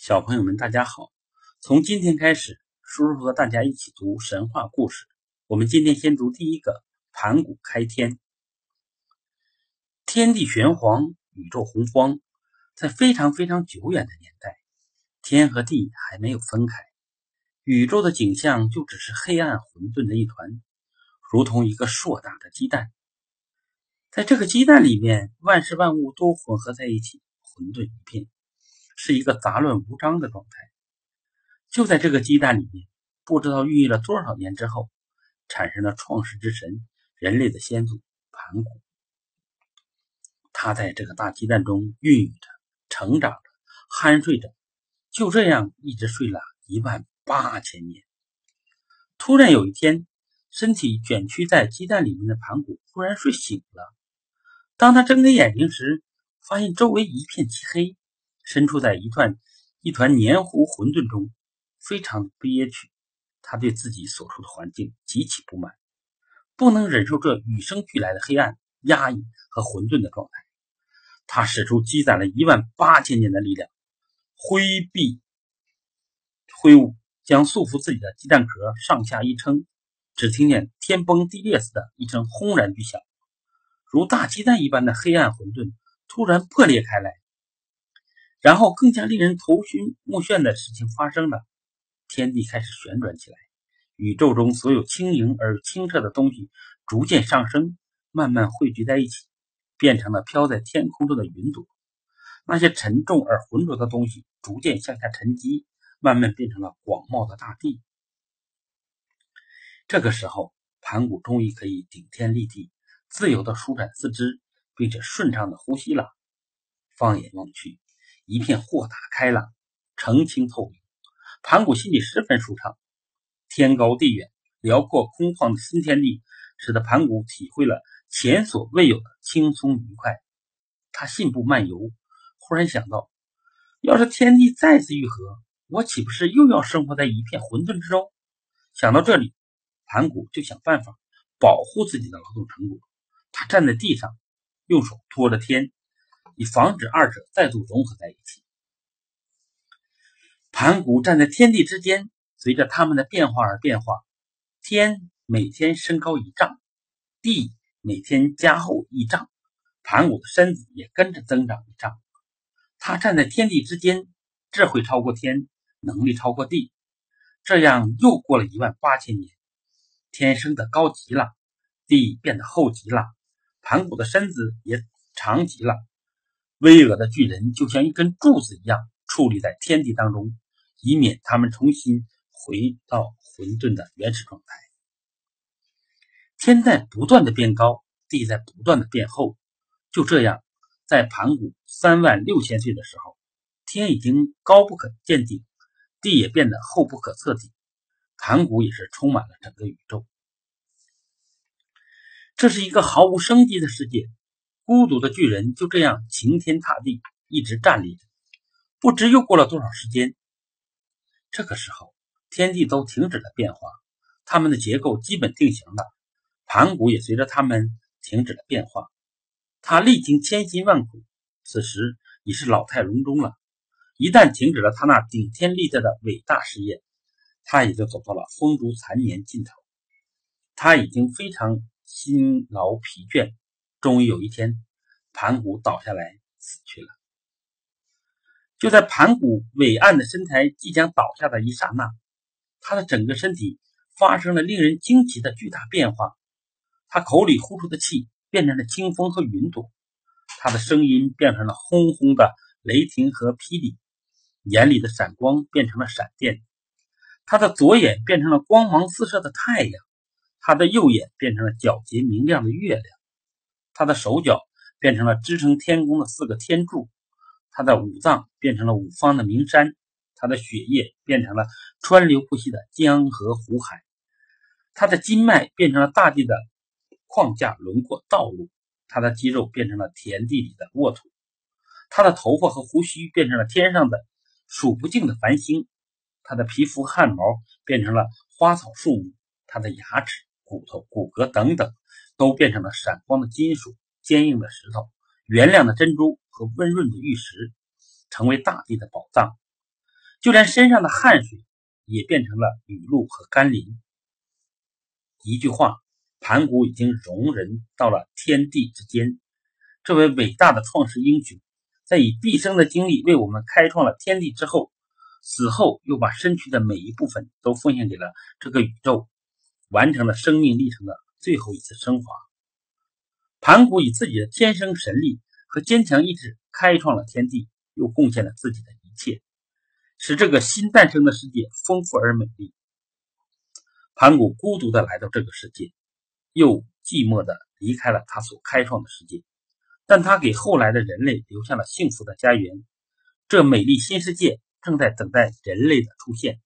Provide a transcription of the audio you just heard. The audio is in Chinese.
小朋友们，大家好！从今天开始，叔叔和大家一起读神话故事。我们今天先读第一个盘古开天。天地玄黄，宇宙洪荒，在非常非常久远的年代，天和地还没有分开，宇宙的景象就只是黑暗混沌的一团，如同一个硕大的鸡蛋。在这个鸡蛋里面，万事万物都混合在一起，混沌一片，是一个杂乱无章的状态。就在这个鸡蛋里面，不知道孕育了多少年之后，产生了创世之神，人类的先祖盘古。他在这个大鸡蛋中孕育着、成长着、酣睡着，就这样一直睡了一万八千年。突然有一天，身体卷曲在鸡蛋里面的盘古忽然睡醒了。当他睁开眼睛时，发现周围一片漆黑，身处在一团一团黏糊混沌中，非常憋屈。他对自己所处的环境极其不满，不能忍受这与生俱来的黑暗、压抑和混沌的状态。他使出积攒了一万八千年的力量，挥臂挥舞，将束缚自己的鸡蛋壳上下一撑，只听见天崩地裂似的一声轰然巨响。如大鸡蛋一般的黑暗混沌突然破裂开来，然后更加令人头晕目眩的事情发生了：天地开始旋转起来，宇宙中所有轻盈而清澈的东西逐渐上升，慢慢汇聚在一起，变成了飘在天空中的云朵；那些沉重而浑浊的东西逐渐向下沉积，慢慢变成了广袤的大地。这个时候，盘古终于可以顶天立地。自由的舒展四肢，并且顺畅的呼吸了。放眼望去，一片豁达开朗、澄清透明。盘古心里十分舒畅。天高地远、辽阔空旷的新天地，使得盘古体会了前所未有的轻松愉快。他信步漫游，忽然想到，要是天地再次愈合，我岂不是又要生活在一片混沌之中？想到这里，盘古就想办法保护自己的劳动成果。他站在地上，用手托着天，以防止二者再度融合在一起。盘古站在天地之间，随着他们的变化而变化。天每天升高一丈，地每天加厚一丈，盘古的身子也跟着增长一丈。他站在天地之间，智慧超过天，能力超过地。这样又过了一万八千年，天升得高极了，地变得厚极了。盘古的身子也长极了，巍峨的巨人就像一根柱子一样矗立在天地当中，以免他们重新回到混沌的原始状态。天在不断的变高，地在不断的变厚。就这样，在盘古三万六千岁的时候，天已经高不可见顶，地也变得厚不可测底，盘古也是充满了整个宇宙。这是一个毫无生机的世界，孤独的巨人就这样擎天踏地，一直站立着。不知又过了多少时间，这个时候，天地都停止了变化，它们的结构基本定型了，盘古也随着他们停止了变化。他历经千辛万苦，此时已是老态龙钟了。一旦停止了他那顶天立地的伟大事业，他也就走到了风烛残年尽头。他已经非常。辛劳疲倦，终于有一天，盘古倒下来死去了。就在盘古伟岸的身材即将倒下的一刹那，他的整个身体发生了令人惊奇的巨大变化。他口里呼出的气变成了清风和云朵，他的声音变成了轰轰的雷霆和霹雳，眼里的闪光变成了闪电，他的左眼变成了光芒四射的太阳。他的右眼变成了皎洁明亮的月亮，他的手脚变成了支撑天宫的四个天柱，他的五脏变成了五方的名山，他的血液变成了川流不息的江河湖海，他的筋脉变成了大地的框架轮廓道路，他的肌肉变成了田地里的沃土，他的头发和胡须变成了天上的数不尽的繁星，他的皮肤汗毛变成了花草树木，他的牙齿。骨头、骨骼等等，都变成了闪光的金属、坚硬的石头、原亮的珍珠和温润的玉石，成为大地的宝藏。就连身上的汗水也变成了雨露和甘霖。一句话，盘古已经容人到了天地之间。这位伟大的创世英雄，在以毕生的精力为我们开创了天地之后，死后又把身躯的每一部分都奉献给了这个宇宙，完成了生命历程的最后一次升华。盘古以自己的天生神力和坚强意志开创了天地，又贡献了自己的一切，使这个新诞生的世界丰富而美丽。盘古孤独的来到这个世界，又寂寞的离开了他所开创的世界，但他给后来的人类留下了幸福的家园。这美丽新世界正在等待人类的出现。